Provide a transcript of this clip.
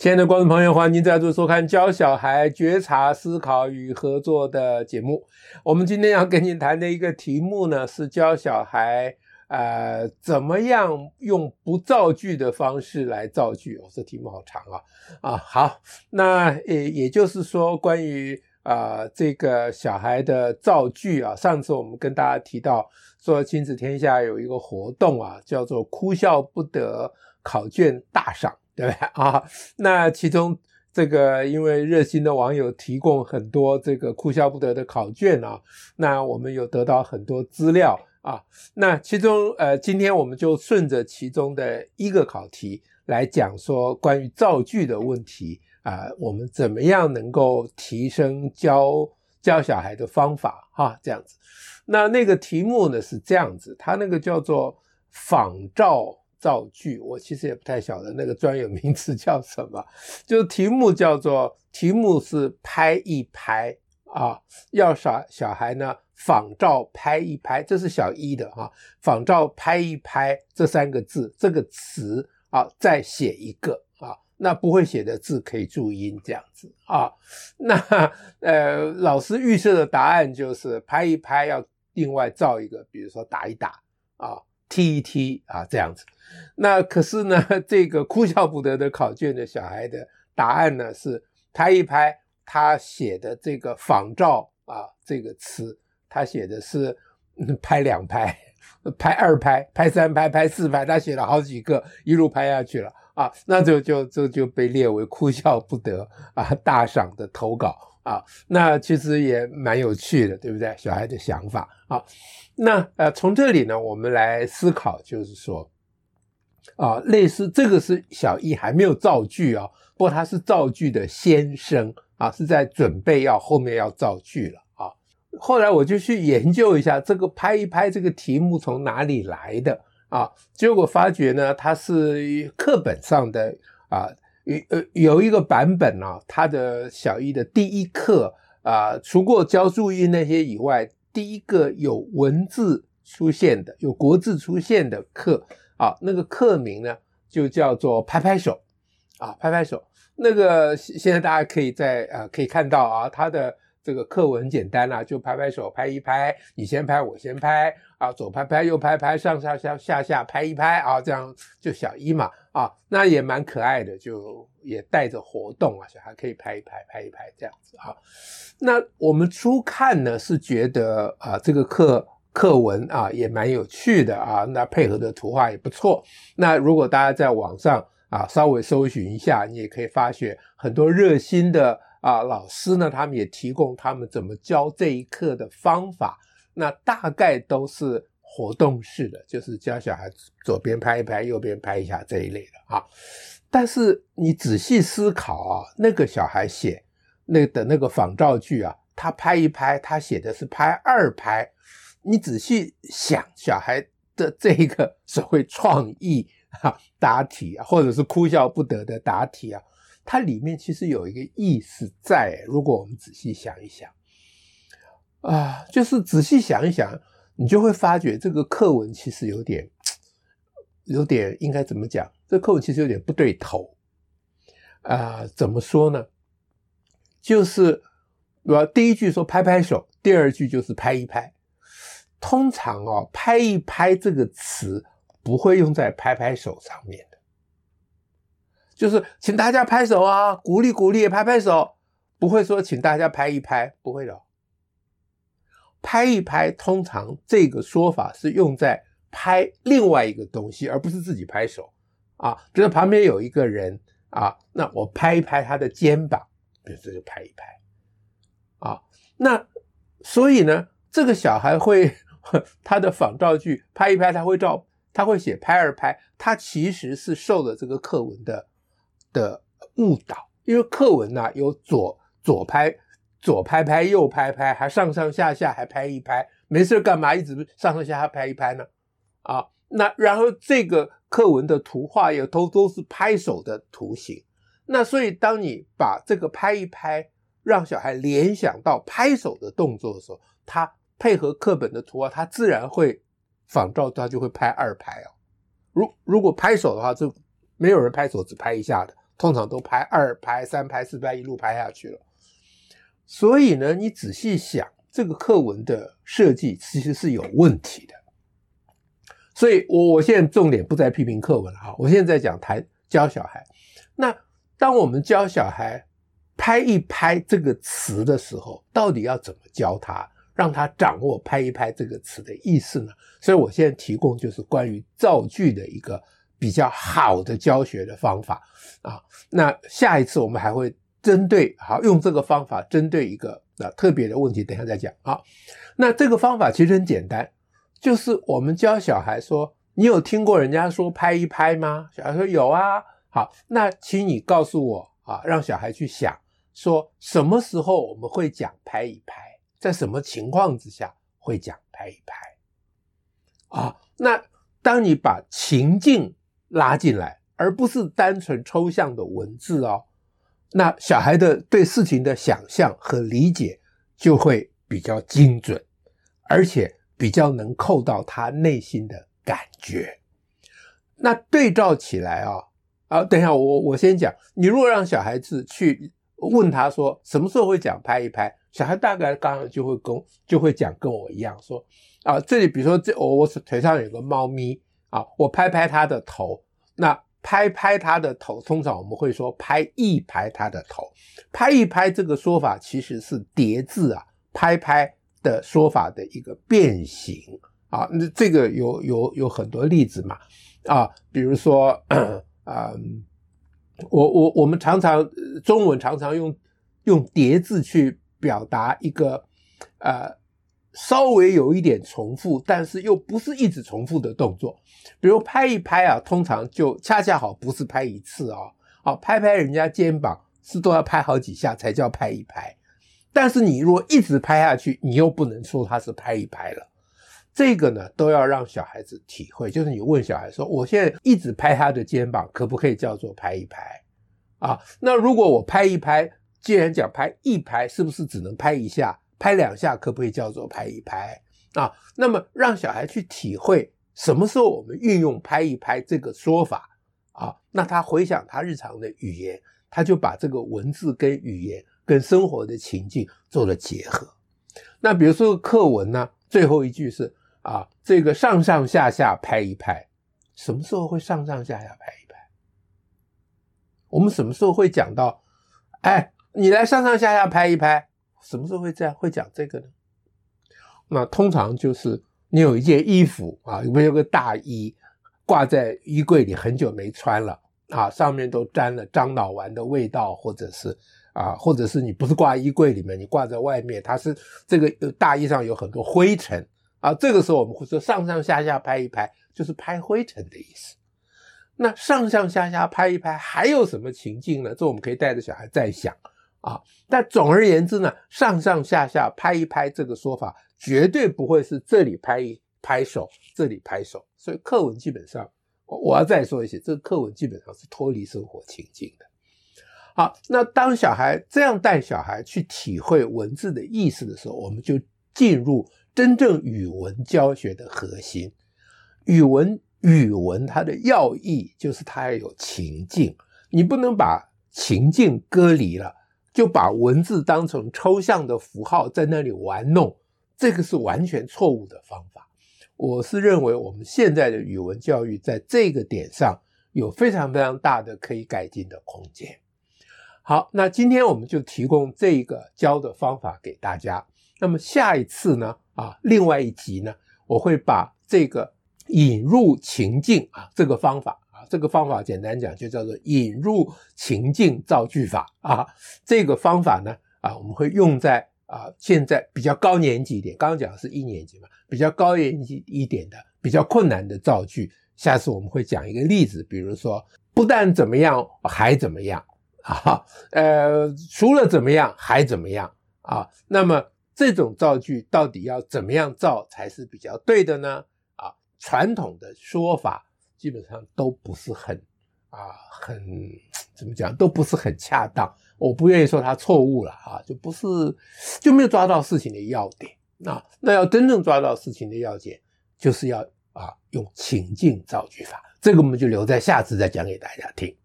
亲爱的观众朋友，欢迎您再度收看教小孩觉察、思考与合作的节目。我们今天要跟您谈的一个题目呢，是教小孩呃怎么样用不造句的方式来造句。哦，这题目好长啊！啊，好，那也也就是说，关于啊、这个小孩的造句啊，上次我们跟大家提到说，亲子天下有一个活动啊，叫做“哭笑不得考卷大赏”。对不对 啊？那其中这个，因为热心的网友提供很多这个哭笑不得的考卷啊，那我们有得到很多资料啊。那其中呃，今天我们就顺着其中的一个考题来讲说关于造句的问题啊，我们怎么样能够提升教教小孩的方法哈？这样子。那那个题目呢是这样子，它那个叫做仿照。造句，我其实也不太晓得那个专有名词叫什么，就是题目叫做题目是拍一拍啊，要小小孩呢仿照拍一拍，这是小一的哈、啊，仿照拍一拍这三个字这个词啊，再写一个啊，那不会写的字可以注音这样子啊，那呃老师预设的答案就是拍一拍要另外造一个，比如说打一打啊。踢一踢啊，这样子，那可是呢，这个哭笑不得的考卷的小孩的答案呢是拍一拍，他写的这个仿照啊这个词，他写的是拍两拍，拍二拍，拍三拍，拍四拍，他写了好几个，一路拍下去了啊，那就就就就被列为哭笑不得啊大赏的投稿。啊，那其实也蛮有趣的，对不对？小孩的想法啊。那呃，从这里呢，我们来思考，就是说，啊，类似这个是小一还没有造句啊，不过他是造句的先生啊，是在准备要后面要造句了啊。后来我就去研究一下这个拍一拍这个题目从哪里来的啊，结果发觉呢，它是课本上的啊，呃有一个版本啊，它的小一的第一课啊，除过教注音那些以外。第一个有文字出现的，有国字出现的课啊，那个课名呢就叫做拍拍手啊，拍拍手。那个现在大家可以在啊可以看到啊，它的这个课文简单啊，就拍拍手，拍一拍，你先拍，我先拍啊，左拍拍，右拍拍，上上下下下拍一拍啊，这样就小一嘛啊，那也蛮可爱的，就也带着活动啊，小孩可以拍一拍，拍一拍这样子啊。那我们初看呢，是觉得啊，这个课课文啊也蛮有趣的啊，那配合的图画也不错。那如果大家在网上啊稍微搜寻一下，你也可以发现很多热心的啊老师呢，他们也提供他们怎么教这一课的方法。那大概都是活动式的，就是教小孩左边拍一拍，右边拍一下这一类的啊。但是你仔细思考啊，那个小孩写。那的那个仿照句啊，他拍一拍，他写的是拍二拍。你仔细想，小孩的这个所谓创意哈答题啊，或者是哭笑不得的答题啊，它里面其实有一个意思在。如果我们仔细想一想啊，就是仔细想一想，你就会发觉这个课文其实有点有点应该怎么讲？这课文其实有点不对头啊，怎么说呢？就是，我第一句说拍拍手，第二句就是拍一拍。通常哦，拍一拍这个词不会用在拍拍手上面，就是请大家拍手啊，鼓励鼓励，拍拍手，不会说请大家拍一拍，不会的。拍一拍，通常这个说法是用在拍另外一个东西，而不是自己拍手啊。比如旁边有一个人啊，那我拍一拍他的肩膀。比如这就拍一拍，啊，那所以呢，这个小孩会 他的仿照句拍一拍，他会照他会写拍二拍，他其实是受了这个课文的的误导，因为课文呢、有左左拍左拍拍右拍拍，还上上下下还拍一拍，没事干嘛一直上上下下拍一拍呢？啊，那然后这个课文的图画也都都是拍手的图形。那所以，当你把这个拍一拍，让小孩联想到拍手的动作的时候，他配合课本的图画，他自然会仿照，他就会拍二拍哦。如如果拍手的话，就没有人拍手只拍一下的，通常都拍二拍、三拍、四拍，一路拍下去了。所以呢，你仔细想，这个课文的设计其实是有问题的。所以我我现在重点不再批评课文了哈，我现在在讲谈教小孩。那当我们教小孩拍一拍这个词的时候，到底要怎么教他？让他掌握“拍一拍”这个词的意思呢？所以我现在提供就是关于造句的一个比较好的教学的方法啊。那下一次我们还会针对好用这个方法针对一个啊特别的问题，等下再讲啊。那这个方法其实很简单，就是我们教小孩说：“你有听过人家说‘拍一拍’吗？”小孩说：“有啊。”好，那请你告诉我啊，让小孩去想说什么时候我们会讲‘拍一拍’。在什么情况之下会讲拍一拍啊？那当你把情境拉进来，而不是单纯抽象的文字哦，那小孩的对事情的想象和理解就会比较精准，而且比较能扣到他内心的感觉。那对照起来啊，啊，等一下我我先讲，你如果让小孩子去问他说什么时候会讲拍一拍？小孩大概刚刚就会跟就会讲跟我一样说啊，这里比如说这我我腿上有个猫咪啊，我拍拍他的头，那拍拍他的头，通常我们会说拍一拍他的头，拍一拍这个说法其实是叠字啊，拍拍的说法的一个变形。啊，那这个有有有很多例子嘛。啊，比如说啊，我我我们常常中文常常用用叠字去。表达一个呃稍微有一点重复，但是又不是一直重复的动作，比如拍一拍啊，通常就恰恰好不是拍一次哦，好，拍拍人家肩膀是都要拍好几下才叫拍一拍，但是你如果一直拍下去，你又不能说它是拍一拍了，这个呢都要让小孩子体会，就是你问小孩说，我现在一直拍他的肩膀，可不可以叫做拍一拍啊？那如果我拍一拍。既然讲拍一拍，是不是只能拍一下？拍两下可不可以叫做拍一拍啊？那么让小孩去体会什么时候我们运用拍一拍这个说法啊？那他回想他日常的语言，他就把这个文字跟语言跟生活的情境做了结合。那比如说课文呢，最后一句是啊，这个上上下下拍一拍，什么时候会上上下下拍一拍？我们什么时候会讲到？哎。你来上上下下拍一拍，什么时候会这样？会讲这个呢？那通常就是你有一件衣服啊，有没有个大衣挂在衣柜里很久没穿了啊，上面都沾了樟脑丸的味道，或者是啊，或者是你不是挂衣柜里面，你挂在外面，它是这个大衣上有很多灰尘啊。这个时候我们会说上上下下拍一拍，就是拍灰尘的意思。那上上下下拍一拍还有什么情境呢？这我们可以带着小孩再想。啊，但总而言之呢，上上下下拍一拍这个说法绝对不会是这里拍一拍手，这里拍手。所以课文基本上，我我要再说一些，这个课文基本上是脱离生活情境的。好，那当小孩这样带小孩去体会文字的意思的时候，我们就进入真正语文教学的核心。语文语文它的要义就是它要有情境，你不能把情境割离了。就把文字当成抽象的符号在那里玩弄，这个是完全错误的方法。我是认为我们现在的语文教育在这个点上有非常非常大的可以改进的空间。好，那今天我们就提供这个教的方法给大家。那么下一次呢？啊，另外一集呢，我会把这个引入情境啊这个方法。这个方法简单讲就叫做引入情境造句法啊。这个方法呢啊，我们会用在啊现在比较高年级一点，刚刚讲的是一年级嘛，比较高年级一点的比较困难的造句。下次我们会讲一个例子，比如说不但怎么样还怎么样啊，呃，除了怎么样还怎么样啊？那么这种造句到底要怎么样造才是比较对的呢？啊，传统的说法。基本上都不是很啊，很怎么讲，都不是很恰当。我不愿意说他错误了啊，就不是就没有抓到事情的要点。啊那要真正抓到事情的要点，就是要啊用情境造句法。这个我们就留在下次再讲给大家听。